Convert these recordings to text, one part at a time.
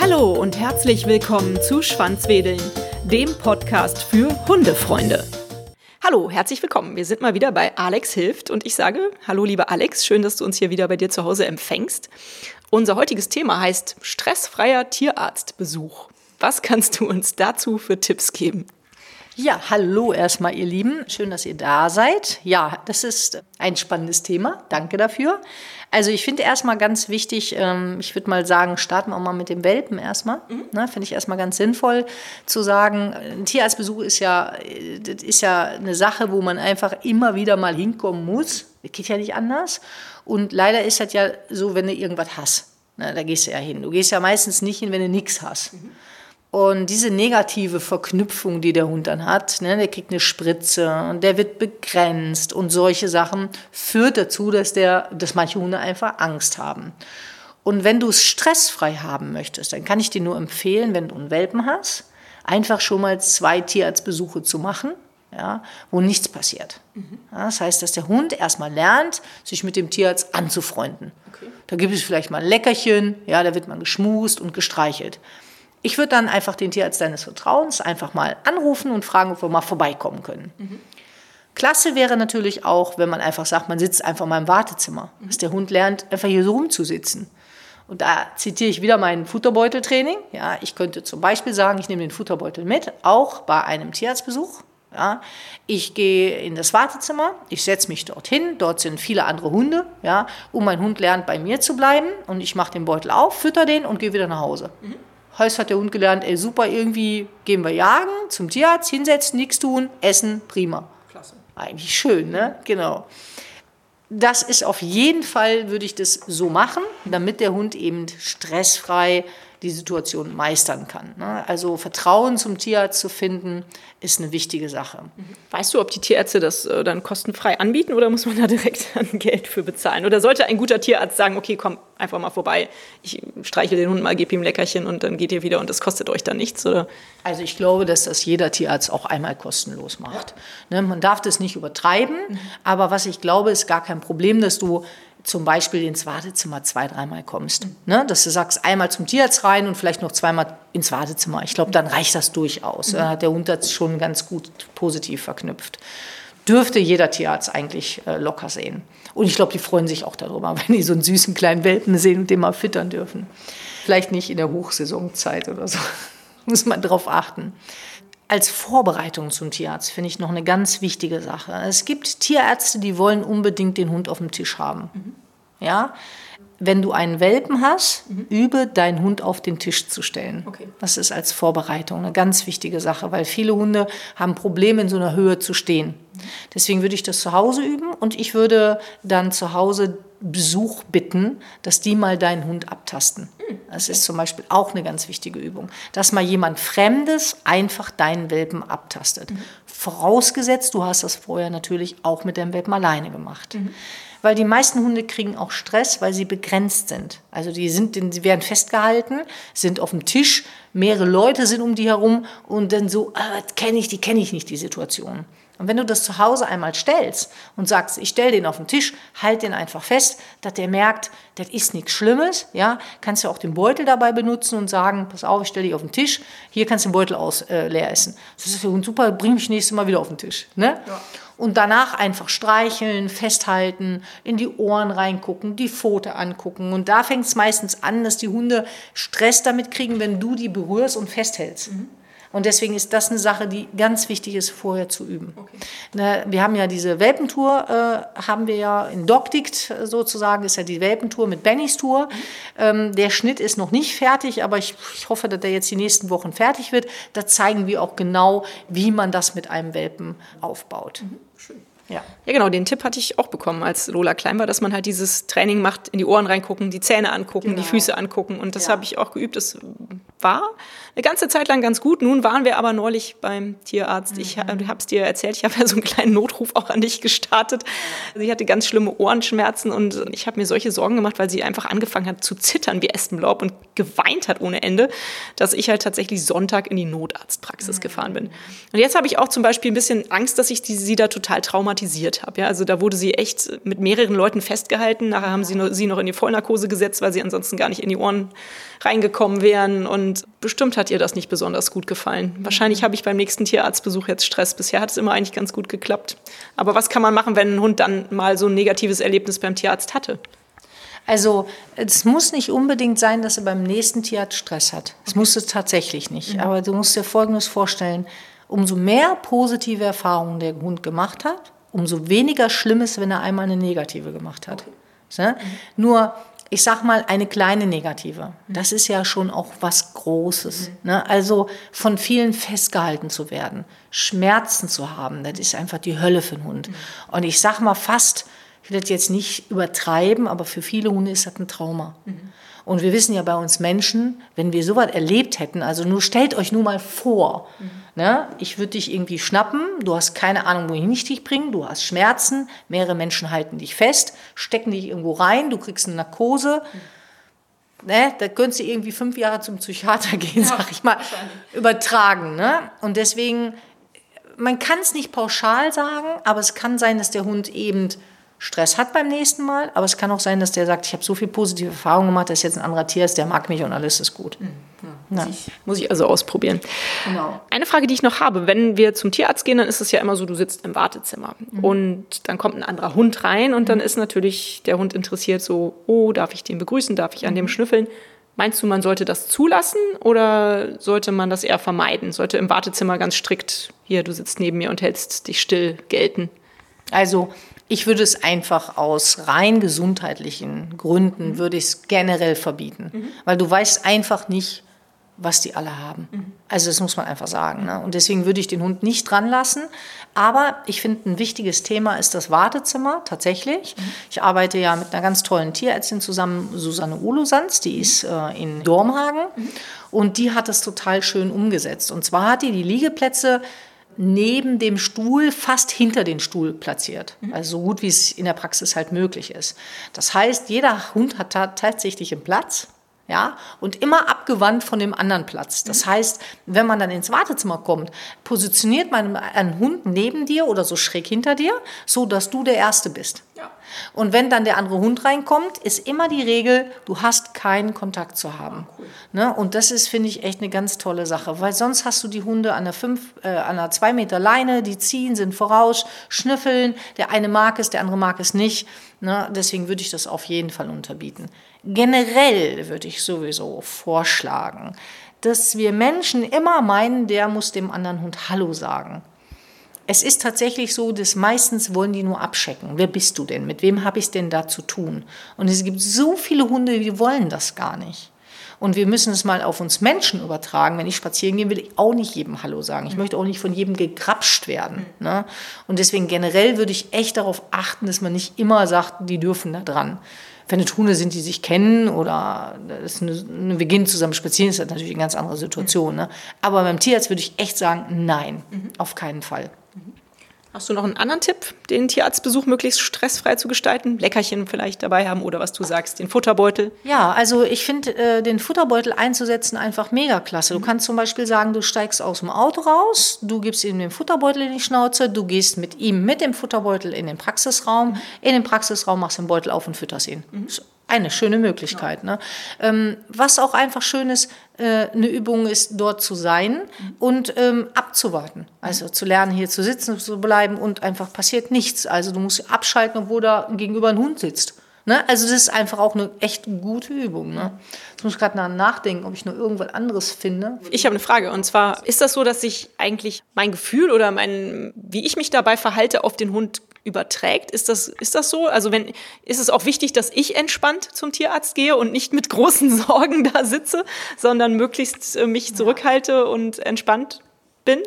Hallo und herzlich willkommen zu Schwanzwedeln, dem Podcast für Hundefreunde. Hallo, herzlich willkommen. Wir sind mal wieder bei Alex hilft und ich sage, hallo lieber Alex, schön, dass du uns hier wieder bei dir zu Hause empfängst. Unser heutiges Thema heißt stressfreier Tierarztbesuch. Was kannst du uns dazu für Tipps geben? Ja, hallo erstmal, ihr Lieben. Schön, dass ihr da seid. Ja, das ist ein spannendes Thema. Danke dafür. Also ich finde erstmal ganz wichtig, ähm, ich würde mal sagen, starten wir mal mit dem Welpen erstmal. Mhm. Ne, finde ich erstmal ganz sinnvoll zu sagen, ein Tierarztbesuch ist ja, das ist ja eine Sache, wo man einfach immer wieder mal hinkommen muss. Das geht ja nicht anders. Und leider ist das ja so, wenn du irgendwas hast. Ne, da gehst du ja hin. Du gehst ja meistens nicht hin, wenn du nichts hast. Mhm. Und diese negative Verknüpfung, die der Hund dann hat, ne, der kriegt eine Spritze und der wird begrenzt und solche Sachen, führt dazu, dass, der, dass manche Hunde einfach Angst haben. Und wenn du es stressfrei haben möchtest, dann kann ich dir nur empfehlen, wenn du einen Welpen hast, einfach schon mal zwei Tierarztbesuche zu machen, ja, wo nichts passiert. Mhm. Ja, das heißt, dass der Hund erstmal lernt, sich mit dem Tierarzt anzufreunden. Okay. Da gibt es vielleicht mal ein Leckerchen, ja, da wird man geschmust und gestreichelt. Ich würde dann einfach den Tierarzt deines Vertrauens einfach mal anrufen und fragen, ob wir mal vorbeikommen können. Mhm. Klasse wäre natürlich auch, wenn man einfach sagt, man sitzt einfach mal im Wartezimmer, mhm. dass der Hund lernt, einfach hier so rumzusitzen. Und da zitiere ich wieder mein Futterbeuteltraining. Ja, ich könnte zum Beispiel sagen, ich nehme den Futterbeutel mit, auch bei einem Tierarztbesuch. Ja, ich gehe in das Wartezimmer, ich setze mich dorthin, dort sind viele andere Hunde, ja, und mein Hund lernt bei mir zu bleiben und ich mache den Beutel auf, fütter den und gehe wieder nach Hause. Mhm. Heißt, hat der Hund gelernt, ey, super, irgendwie gehen wir jagen, zum Tierarzt, hinsetzen, nichts tun, essen, prima. Klasse. Eigentlich schön, ne? Genau. Das ist auf jeden Fall, würde ich das so machen, damit der Hund eben stressfrei die Situation meistern kann. Ne? Also Vertrauen zum Tierarzt zu finden, ist eine wichtige Sache. Weißt du, ob die Tierärzte das äh, dann kostenfrei anbieten oder muss man da direkt Geld für bezahlen? Oder sollte ein guter Tierarzt sagen, okay, komm einfach mal vorbei, ich streiche den Hund mal, gebe ihm ein Leckerchen und dann geht ihr wieder und das kostet euch dann nichts? Oder? Also ich glaube, dass das jeder Tierarzt auch einmal kostenlos macht. Ne? Man darf das nicht übertreiben, mhm. aber was ich glaube, ist gar kein Problem, dass du zum Beispiel ins Wartezimmer zwei, dreimal kommst. Ne? Dass du sagst, einmal zum Tierarzt rein und vielleicht noch zweimal ins Wartezimmer. Ich glaube, dann reicht das durchaus. Mhm. Da hat der Hund das schon ganz gut positiv verknüpft. Dürfte jeder Tierarzt eigentlich äh, locker sehen. Und ich glaube, die freuen sich auch darüber, wenn die so einen süßen kleinen Welpen sehen und den mal füttern dürfen. Vielleicht nicht in der Hochsaisonzeit oder so. Muss man drauf achten als Vorbereitung zum Tierarzt finde ich noch eine ganz wichtige Sache. Es gibt Tierärzte, die wollen unbedingt den Hund auf dem Tisch haben. Mhm. Ja, wenn du einen Welpen hast, mhm. übe deinen Hund auf den Tisch zu stellen. Okay. Das ist als Vorbereitung eine ganz wichtige Sache, weil viele Hunde haben Probleme, in so einer Höhe zu stehen. Deswegen würde ich das zu Hause üben und ich würde dann zu Hause Besuch bitten, dass die mal deinen Hund abtasten. Das ist zum Beispiel auch eine ganz wichtige Übung, dass mal jemand Fremdes einfach deinen Welpen abtastet. Mhm. Vorausgesetzt, du hast das vorher natürlich auch mit deinem Welpen alleine gemacht. Mhm. Weil die meisten Hunde kriegen auch Stress, weil sie begrenzt sind. Also die, sind, die werden festgehalten, sind auf dem Tisch, mehrere Leute sind um die herum und dann so, ah, kenne ich, die kenne ich nicht, die Situation. Und wenn du das zu Hause einmal stellst und sagst, ich stelle den auf den Tisch, halt den einfach fest, dass der merkt, das ist nichts Schlimmes, ja, kannst du auch den Beutel dabei benutzen und sagen, pass auf, ich stelle dich auf den Tisch, hier kannst du den Beutel aus, äh, leer essen. Das ist für uns super, bring mich nächstes Mal wieder auf den Tisch. Ne? Ja. Und danach einfach streicheln, festhalten, in die Ohren reingucken, die Pfote angucken. Und da fängt es meistens an, dass die Hunde Stress damit kriegen, wenn du die berührst und festhältst. Mhm. Und deswegen ist das eine Sache, die ganz wichtig ist, vorher zu üben. Okay. Ne, wir haben ja diese Welpentour, äh, haben wir ja in Dogdict sozusagen, ist ja die Welpentour mit Bennys Tour. Mhm. Ähm, der Schnitt ist noch nicht fertig, aber ich, ich hoffe, dass der jetzt die nächsten Wochen fertig wird. Da zeigen wir auch genau, wie man das mit einem Welpen aufbaut. Mhm. Schön. Ja. ja, genau, den Tipp hatte ich auch bekommen, als Lola klein war, dass man halt dieses Training macht, in die Ohren reingucken, die Zähne angucken, genau. die Füße angucken. Und das ja. habe ich auch geübt. Das war eine ganze Zeit lang ganz gut. Nun waren wir aber neulich beim Tierarzt. Ich habe es dir erzählt, ich habe ja so einen kleinen Notruf auch an dich gestartet. Sie hatte ganz schlimme Ohrenschmerzen und ich habe mir solche Sorgen gemacht, weil sie einfach angefangen hat zu zittern wie Espenlaub und geweint hat ohne Ende, dass ich halt tatsächlich Sonntag in die Notarztpraxis mhm. gefahren bin. Und jetzt habe ich auch zum Beispiel ein bisschen Angst, dass ich die, sie da total traumatisiert habe. Ja, also da wurde sie echt mit mehreren Leuten festgehalten. Nachher haben sie, noch, sie noch in die Vollnarkose gesetzt, weil sie ansonsten gar nicht in die Ohren reingekommen wären. Und bestimmt hat ihr das nicht besonders gut gefallen. Wahrscheinlich habe ich beim nächsten Tierarztbesuch jetzt Stress. Bisher hat es immer eigentlich ganz gut geklappt. Aber was kann man machen, wenn ein Hund dann mal so ein negatives Erlebnis beim Tierarzt hatte? Also es muss nicht unbedingt sein, dass er beim nächsten Tierarzt Stress hat. Es muss es tatsächlich nicht. Mhm. Aber du musst dir Folgendes vorstellen. Umso mehr positive Erfahrungen der Hund gemacht hat, umso weniger schlimm ist, wenn er einmal eine negative gemacht hat. Okay. Mhm. Nur ich sag mal, eine kleine negative. Das ist ja schon auch was Großes. Mhm. Ne? Also von vielen festgehalten zu werden, Schmerzen zu haben, das ist einfach die Hölle für einen Hund. Mhm. Und ich sag mal fast, ich will das jetzt nicht übertreiben, aber für viele Hunde ist das ein Trauma. Und wir wissen ja bei uns Menschen, wenn wir sowas erlebt hätten, also nur stellt euch nur mal vor, mhm. ne, ich würde dich irgendwie schnappen, du hast keine Ahnung, wohin ich dich bringe, du hast Schmerzen, mehrere Menschen halten dich fest, stecken dich irgendwo rein, du kriegst eine Narkose. Mhm. Ne, da könntest du irgendwie fünf Jahre zum Psychiater gehen, ja, sag ich mal, übertragen. Ne? Und deswegen, man kann es nicht pauschal sagen, aber es kann sein, dass der Hund eben Stress hat beim nächsten Mal, aber es kann auch sein, dass der sagt, ich habe so viel positive Erfahrungen gemacht, dass jetzt ein anderer Tier ist, der mag mich und alles ist gut. Mhm. Ja. Muss, ich, muss, ich, also ausprobieren. Genau. Eine Frage, die ich noch habe, wenn wir zum Tierarzt gehen, dann ist es ja immer so, du sitzt im Wartezimmer mhm. und dann kommt ein anderer Hund rein und mhm. dann ist natürlich der Hund interessiert so, oh, darf ich den begrüßen, darf ich an dem mhm. schnüffeln? Meinst du, man sollte das zulassen oder sollte man das eher vermeiden? Sollte im Wartezimmer ganz strikt, hier, du sitzt neben mir und hältst dich still gelten? Also ich würde es einfach aus rein gesundheitlichen Gründen, mhm. würde ich es generell verbieten. Mhm. Weil du weißt einfach nicht, was die alle haben. Mhm. Also das muss man einfach sagen. Ne? Und deswegen würde ich den Hund nicht dran lassen. Aber ich finde, ein wichtiges Thema ist das Wartezimmer tatsächlich. Mhm. Ich arbeite ja mit einer ganz tollen Tierärztin zusammen, Susanne Olosanz, die ist äh, in Dormhagen. Mhm. Und die hat es total schön umgesetzt. Und zwar hat die die Liegeplätze neben dem Stuhl, fast hinter den Stuhl platziert. Mhm. Also so gut wie es in der Praxis halt möglich ist. Das heißt, jeder Hund hat tatsächlich einen Platz. Ja, und immer abgewandt von dem anderen Platz. Das mhm. heißt, wenn man dann ins Wartezimmer kommt, positioniert man einen Hund neben dir oder so schräg hinter dir, so dass du der Erste bist. Ja. Und wenn dann der andere Hund reinkommt, ist immer die Regel, du hast keinen Kontakt zu haben. Ah, cool. ne? Und das ist, finde ich, echt eine ganz tolle Sache, weil sonst hast du die Hunde an einer, fünf, äh, an einer zwei Meter Leine, die ziehen, sind voraus, schnüffeln, der eine mag es, der andere mag es nicht. Ne? Deswegen würde ich das auf jeden Fall unterbieten. Generell würde ich sowieso vorschlagen, dass wir Menschen immer meinen, der muss dem anderen Hund Hallo sagen. Es ist tatsächlich so, dass meistens wollen die nur abchecken. Wer bist du denn? Mit wem habe ich es denn da zu tun? Und es gibt so viele Hunde, die wollen das gar nicht. Und wir müssen es mal auf uns Menschen übertragen. Wenn ich spazieren gehe, will ich auch nicht jedem Hallo sagen. Ich möchte auch nicht von jedem gegrapscht werden. Ne? Und deswegen generell würde ich echt darauf achten, dass man nicht immer sagt, die dürfen da dran. Wenn es Hunde sind, die sich kennen oder eine, wir gehen zusammen spazieren, ist das natürlich eine ganz andere Situation. Ne? Aber beim Tierarzt würde ich echt sagen, nein, mhm. auf keinen Fall. Hast du noch einen anderen Tipp, den Tierarztbesuch möglichst stressfrei zu gestalten? Leckerchen vielleicht dabei haben oder was du sagst, den Futterbeutel? Ja, also ich finde äh, den Futterbeutel einzusetzen einfach mega klasse. Du mhm. kannst zum Beispiel sagen, du steigst aus dem Auto raus, du gibst ihm den Futterbeutel in die Schnauze, du gehst mit ihm mit dem Futterbeutel in den Praxisraum, in den Praxisraum machst den Beutel auf und fütterst ihn. Mhm eine schöne Möglichkeit. Ne? Ähm, was auch einfach schön ist, äh, eine Übung ist, dort zu sein und ähm, abzuwarten. Also zu lernen, hier zu sitzen, zu bleiben und einfach passiert nichts. Also du musst abschalten, obwohl da gegenüber ein Hund sitzt. Ne? Also das ist einfach auch eine echt gute Übung. Ne? Jetzt muss ich gerade nachdenken, ob ich noch irgendwas anderes finde. Ich habe eine Frage und zwar, ist das so, dass sich eigentlich mein Gefühl oder mein, wie ich mich dabei verhalte, auf den Hund überträgt. Ist das, ist das so? Also wenn, ist es auch wichtig, dass ich entspannt zum Tierarzt gehe und nicht mit großen Sorgen da sitze, sondern möglichst äh, mich zurückhalte und entspannt bin?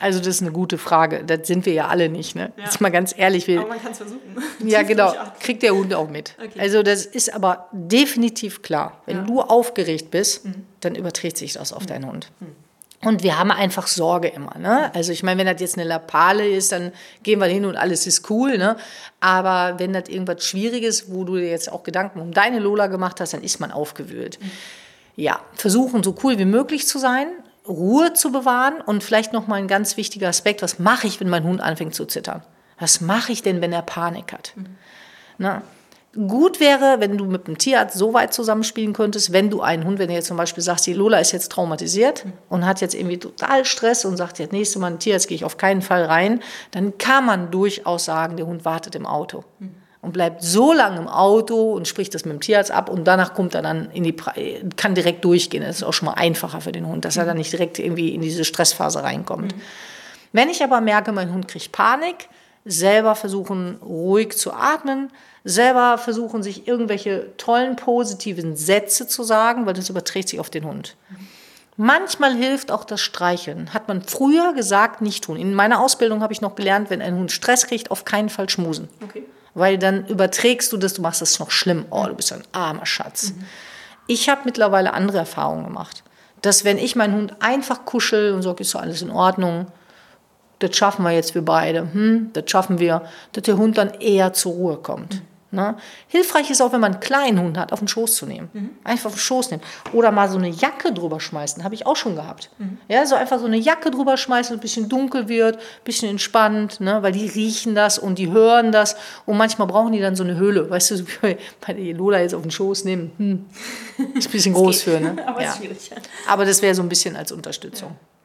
Also das ist eine gute Frage. Das sind wir ja alle nicht. Ne? Ja. Jetzt mal ganz ehrlich. Wir, aber man kann es versuchen. Ja, genau. Kriegt der Hund auch mit. Okay. Also das ist aber definitiv klar. Wenn ja. du aufgeregt bist, mhm dann überträgt sich das auf deinen Hund. Und wir haben einfach Sorge immer. Ne? Also ich meine, wenn das jetzt eine Lapale ist, dann gehen wir hin und alles ist cool. Ne? Aber wenn das irgendwas Schwieriges, wo du dir jetzt auch Gedanken um deine Lola gemacht hast, dann ist man aufgewühlt. Ja, versuchen so cool wie möglich zu sein, Ruhe zu bewahren und vielleicht noch mal ein ganz wichtiger Aspekt: Was mache ich, wenn mein Hund anfängt zu zittern? Was mache ich denn, wenn er Panik hat? Mhm. Na, gut wäre, wenn du mit dem Tierarzt so weit zusammenspielen könntest, wenn du einen Hund, wenn du jetzt zum Beispiel sagst, die Lola ist jetzt traumatisiert und hat jetzt irgendwie total Stress und sagt, jetzt nächste Mal ein Tierarzt gehe ich auf keinen Fall rein, dann kann man durchaus sagen, der Hund wartet im Auto. Und bleibt so lange im Auto und spricht das mit dem Tierarzt ab und danach kommt er dann in die, kann direkt durchgehen. Das ist auch schon mal einfacher für den Hund, dass er dann nicht direkt irgendwie in diese Stressphase reinkommt. Wenn ich aber merke, mein Hund kriegt Panik, selber versuchen, ruhig zu atmen, selber versuchen, sich irgendwelche tollen, positiven Sätze zu sagen, weil das überträgt sich auf den Hund. Manchmal hilft auch das Streicheln. Hat man früher gesagt, nicht tun. In meiner Ausbildung habe ich noch gelernt, wenn ein Hund Stress kriegt, auf keinen Fall schmusen. Okay. Weil dann überträgst du das, du machst das noch schlimm. Oh, du bist ein armer Schatz. Mhm. Ich habe mittlerweile andere Erfahrungen gemacht. Dass wenn ich meinen Hund einfach kuschel und sage, ist so alles in Ordnung, das schaffen wir jetzt wir beide, hm, das schaffen wir, dass der Hund dann eher zur Ruhe kommt. Mhm. Ne? Hilfreich ist auch, wenn man einen kleinen Hund hat, auf den Schoß zu nehmen. Mhm. Einfach auf den Schoß nehmen. Oder mal so eine Jacke drüber schmeißen, habe ich auch schon gehabt. Mhm. Ja, so einfach so eine Jacke drüber schmeißen, ein bisschen dunkel wird, ein bisschen entspannt, ne? weil die riechen das und die hören das. Und manchmal brauchen die dann so eine Höhle. Weißt du, so bei der Lola jetzt auf den Schoß nehmen, hm. ist ein bisschen groß für. Ne? Aber, ja. Aber das wäre so ein bisschen als Unterstützung. Ja.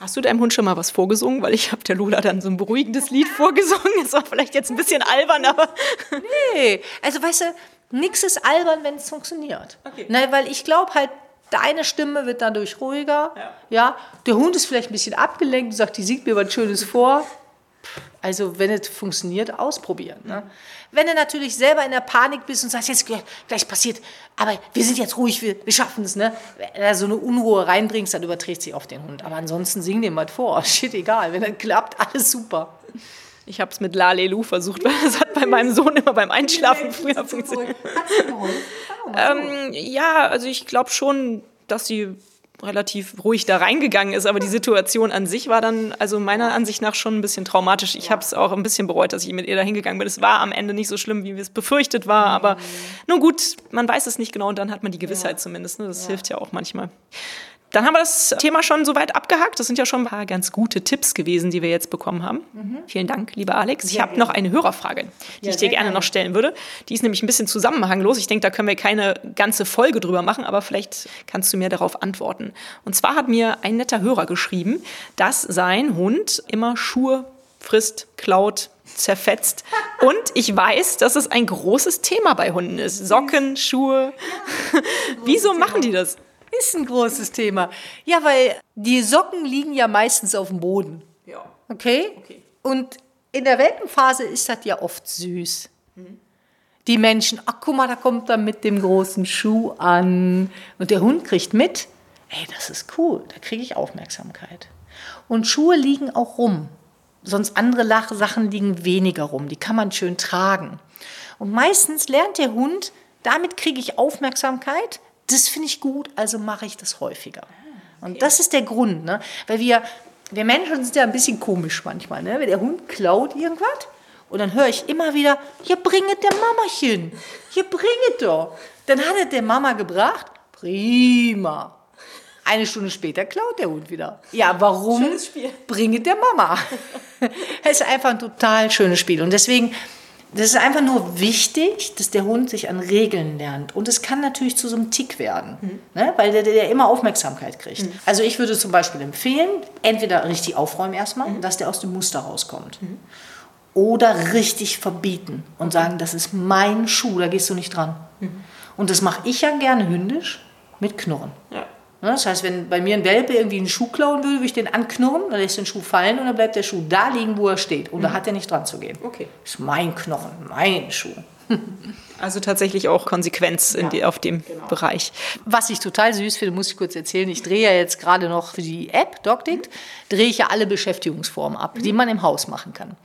Hast du deinem Hund schon mal was vorgesungen? Weil ich habe der Lola dann so ein beruhigendes Lied vorgesungen. Das war vielleicht jetzt ein bisschen albern, aber... Nee, also weißt du, nichts ist albern, wenn es funktioniert. Okay. Na, weil ich glaube halt, deine Stimme wird dadurch ruhiger. Ja. ja. Der Hund ist vielleicht ein bisschen abgelenkt und sagt, die singt mir was Schönes vor. Also wenn es funktioniert, ausprobieren. Ne? Wenn du natürlich selber in der Panik bist und sagst, jetzt gleich passiert, aber wir sind jetzt ruhig, wir, wir schaffen es. Ne? Wenn du so eine Unruhe reinbringst, dann überträgt sich auf den Hund. Aber ansonsten sing dem mal vor. Shit, egal. Wenn das klappt, alles super. Ich habe es mit Lalelu versucht, weil das hat bei meinem Sohn immer beim Einschlafen früher funktioniert. ähm, ja, also ich glaube schon, dass sie relativ ruhig da reingegangen ist, aber die Situation an sich war dann, also meiner Ansicht nach schon ein bisschen traumatisch. Ich habe es auch ein bisschen bereut, dass ich mit ihr da hingegangen bin. Es war am Ende nicht so schlimm, wie es befürchtet war, aber nun gut, man weiß es nicht genau und dann hat man die Gewissheit ja. zumindest. Ne? Das ja. hilft ja auch manchmal. Dann haben wir das Thema schon soweit abgehakt. Das sind ja schon ein paar ganz gute Tipps gewesen, die wir jetzt bekommen haben. Mhm. Vielen Dank, lieber Alex. Ich habe noch eine Hörerfrage, die ja, ich dir gerne, gerne noch stellen würde. Die ist nämlich ein bisschen zusammenhanglos. Ich denke, da können wir keine ganze Folge drüber machen, aber vielleicht kannst du mir darauf antworten. Und zwar hat mir ein netter Hörer geschrieben, dass sein Hund immer Schuhe frisst, klaut, zerfetzt. Und ich weiß, dass es ein großes Thema bei Hunden ist. Socken, Schuhe. Wieso machen die das? Ist ein großes Thema. Ja, weil die Socken liegen ja meistens auf dem Boden. Ja. Okay? okay. Und in der Welpenphase ist das ja oft süß. Mhm. Die Menschen, ach guck mal, da kommt er mit dem großen Schuh an. Und der Hund kriegt mit, ey, das ist cool, da kriege ich Aufmerksamkeit. Und Schuhe liegen auch rum. Sonst andere Sachen liegen weniger rum. Die kann man schön tragen. Und meistens lernt der Hund, damit kriege ich Aufmerksamkeit, das finde ich gut, also mache ich das häufiger. Und das ist der Grund, ne? weil wir, wir Menschen sind ja ein bisschen komisch manchmal. Ne? Wenn der Hund klaut irgendwas und dann höre ich immer wieder, ja, bringet der Mamachen, ja, bringet doch. Dann hat er der Mama gebracht, prima. Eine Stunde später klaut der Hund wieder. Ja, warum? Schönes Spiel. Bringet der Mama. Es ist einfach ein total schönes Spiel. Und deswegen das ist einfach nur wichtig, dass der Hund sich an Regeln lernt. Und es kann natürlich zu so einem Tick werden, mhm. ne? weil der, der immer Aufmerksamkeit kriegt. Mhm. Also ich würde zum Beispiel empfehlen, entweder richtig aufräumen erstmal, mhm. dass der aus dem Muster rauskommt. Mhm. Oder richtig verbieten und sagen, das ist mein Schuh, da gehst du nicht dran. Mhm. Und das mache ich ja gerne hündisch mit Knurren. Ja. Ne, das heißt, wenn bei mir ein Welpe irgendwie einen Schuh klauen würde, würde ich den anknurren, dann lässt den Schuh fallen und dann bleibt der Schuh da liegen, wo er steht. Und mhm. da hat er nicht dran zu gehen. Okay. Das ist mein Knochen, mein Schuh. Also tatsächlich auch Konsequenz ja, die, auf dem genau. Bereich. Was ich total süß finde, muss ich kurz erzählen. Ich drehe ja jetzt gerade noch für die App DocDict, drehe ich ja alle Beschäftigungsformen ab, mhm. die man im Haus machen kann.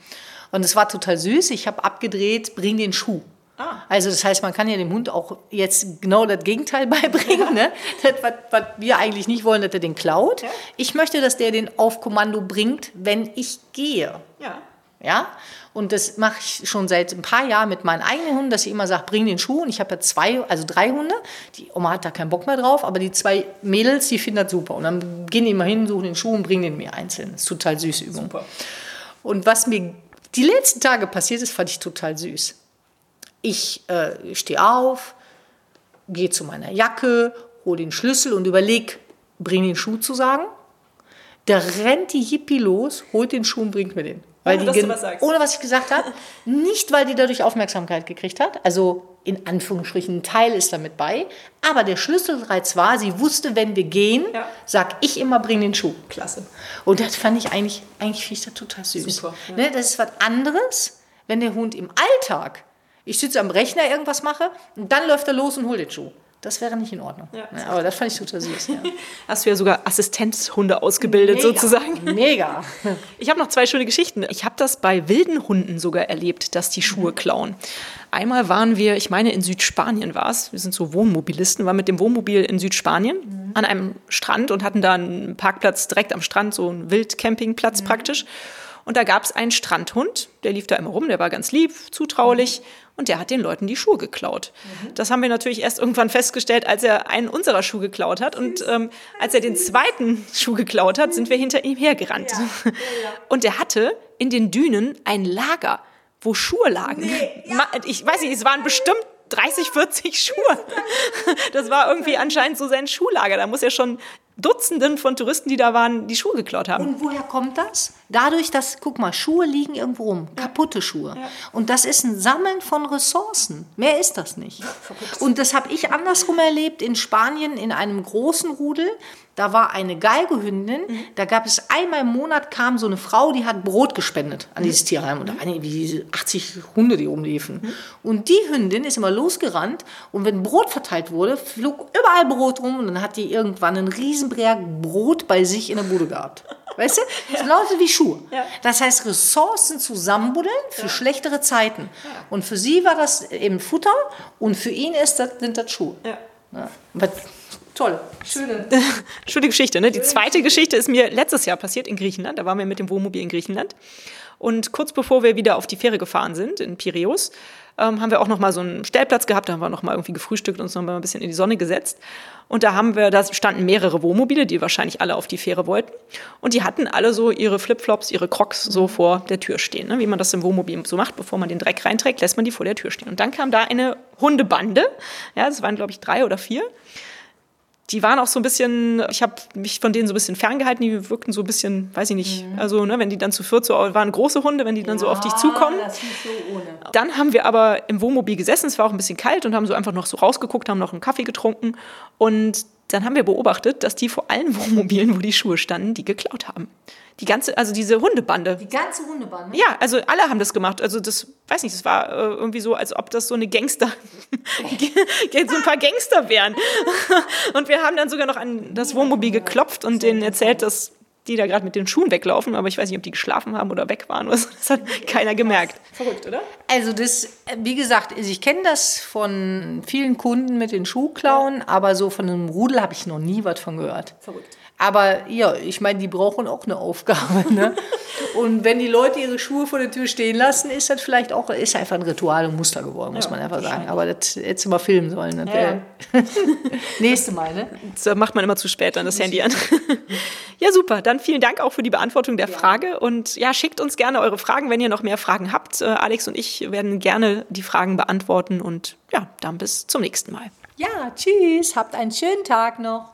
Und es war total süß. Ich habe abgedreht, bring den Schuh. Ah. Also das heißt, man kann ja dem Hund auch jetzt genau das Gegenteil beibringen. Ne? Das, was, was wir eigentlich nicht wollen, dass er den klaut. Ja. Ich möchte, dass der den auf Kommando bringt, wenn ich gehe. Ja. Ja? Und das mache ich schon seit ein paar Jahren mit meinen eigenen Hunden, dass ich immer sage, bring den Schuh. Und ich habe ja zwei, also drei Hunde. Die Oma hat da keinen Bock mehr drauf, aber die zwei Mädels, die finden das super. Und dann gehen die immer hin, suchen den Schuh und bringen den mir einzeln. Das ist total süße Übung. Super. Und was mir die letzten Tage passiert ist, fand ich total süß. Ich äh, stehe auf, gehe zu meiner Jacke, hole den Schlüssel und überlege, bring den Schuh zu sagen. Da rennt die Hippie los, holt den Schuh und bringt mir den. Weil ohne, die, was ohne was ich gesagt habe. nicht, weil die dadurch Aufmerksamkeit gekriegt hat. Also in Anführungsstrichen ein Teil ist damit bei. Aber der Schlüsselreiz war, sie wusste, wenn wir gehen, ja. sag ich immer, bring den Schuh. Klasse. Und das fand ich eigentlich, eigentlich finde ich das total süß. Super, ja. ne, das ist was anderes, wenn der Hund im Alltag, ich sitze am Rechner, irgendwas mache und dann läuft er los und holt den Schuh. Das wäre nicht in Ordnung. Ja, ja, aber das fand ich total süß. Ja. Hast du ja sogar Assistenzhunde ausgebildet, Mega. sozusagen. Mega. Ich habe noch zwei schöne Geschichten. Ich habe das bei wilden Hunden sogar erlebt, dass die Schuhe mhm. klauen. Einmal waren wir, ich meine in Südspanien war es, wir sind so Wohnmobilisten, waren mit dem Wohnmobil in Südspanien mhm. an einem Strand und hatten da einen Parkplatz direkt am Strand, so einen Wildcampingplatz mhm. praktisch. Und da gab es einen Strandhund, der lief da immer rum, der war ganz lieb, zutraulich. Und der hat den Leuten die Schuhe geklaut. Mhm. Das haben wir natürlich erst irgendwann festgestellt, als er einen unserer Schuhe geklaut hat. Und ähm, als er den zweiten Schuh geklaut hat, sind wir hinter ihm hergerannt. Ja. Ja, ja. Und er hatte in den Dünen ein Lager, wo Schuhe lagen. Nee, ich weiß nicht, es waren bestimmt 30, 40 Schuhe. Das war irgendwie anscheinend so sein Schuhlager. Da muss er schon Dutzenden von Touristen, die da waren, die Schuhe geklaut haben. Und woher kommt das? Dadurch, dass, guck mal, Schuhe liegen irgendwo rum, kaputte Schuhe. Ja. Und das ist ein Sammeln von Ressourcen. Mehr ist das nicht. Und das habe ich andersrum erlebt in Spanien in einem großen Rudel. Da war eine Geigehündin, mhm. da gab es einmal im Monat kam so eine Frau, die hat Brot gespendet an dieses Tierheim. Und da waren irgendwie 80 Hunde, die rumliefen. Mhm. Und die Hündin ist immer losgerannt und wenn Brot verteilt wurde, flog überall Brot rum und dann hat die irgendwann einen Riesenberg Brot bei sich in der Bude gehabt. Weißt du? Ja. Genauso wie Schuhe. Ja. Das heißt, Ressourcen zusammenbuddeln für ja. schlechtere Zeiten. Und für sie war das eben Futter und für ihn ist das, sind das Schuhe. Ja. Toll, schöne. schöne Geschichte. Ne? Die zweite Geschichte ist mir letztes Jahr passiert in Griechenland. Da waren wir mit dem Wohnmobil in Griechenland. Und kurz bevor wir wieder auf die Fähre gefahren sind, in Piräus, ähm, haben wir auch noch mal so einen Stellplatz gehabt. Da haben wir noch mal irgendwie gefrühstückt und uns noch mal ein bisschen in die Sonne gesetzt. Und da haben wir, da standen mehrere Wohnmobile, die wahrscheinlich alle auf die Fähre wollten. Und die hatten alle so ihre Flipflops, ihre Crocs so vor der Tür stehen. Ne? Wie man das im Wohnmobil so macht, bevor man den Dreck reinträgt, lässt man die vor der Tür stehen. Und dann kam da eine Hundebande. Ja, das waren, glaube ich, drei oder vier die waren auch so ein bisschen, ich habe mich von denen so ein bisschen ferngehalten, die wirkten so ein bisschen, weiß ich nicht, mhm. also ne, wenn die dann zu viert so, waren große Hunde, wenn die dann ja, so auf dich zukommen. Das ist so ohne. Dann haben wir aber im Wohnmobil gesessen, es war auch ein bisschen kalt und haben so einfach noch so rausgeguckt, haben noch einen Kaffee getrunken und dann haben wir beobachtet, dass die vor allen Wohnmobilen, wo die Schuhe standen, die geklaut haben. Die ganze, also diese Hundebande. Die ganze Hundebande? Ja, also alle haben das gemacht. Also das, weiß nicht, das war äh, irgendwie so, als ob das so eine Gangster, so ein paar Gangster wären. und wir haben dann sogar noch an das Wohnmobil geklopft und denen erzählt, dass die da gerade mit den Schuhen weglaufen, aber ich weiß nicht, ob die geschlafen haben oder weg waren oder so. Das hat keiner gemerkt. Verrückt, oder? Also das, wie gesagt, ich kenne das von vielen Kunden mit den Schuhklauen, aber so von einem Rudel habe ich noch nie was von gehört. Verrückt. Aber ja, ich meine, die brauchen auch eine Aufgabe. Ne? und wenn die Leute ihre Schuhe vor der Tür stehen lassen, ist das vielleicht auch ist einfach ein Ritual und Muster geworden, muss ja, man einfach sagen. Aber das hättest du mal filmen sollen. Ne? Ja. Nächste Mal, ne? Das macht man immer zu spät dann das Handy an. ja, super. Dann vielen Dank auch für die Beantwortung der ja. Frage. Und ja, schickt uns gerne eure Fragen, wenn ihr noch mehr Fragen habt. Äh, Alex und ich werden gerne die Fragen beantworten. Und ja, dann bis zum nächsten Mal. Ja, tschüss, habt einen schönen Tag noch.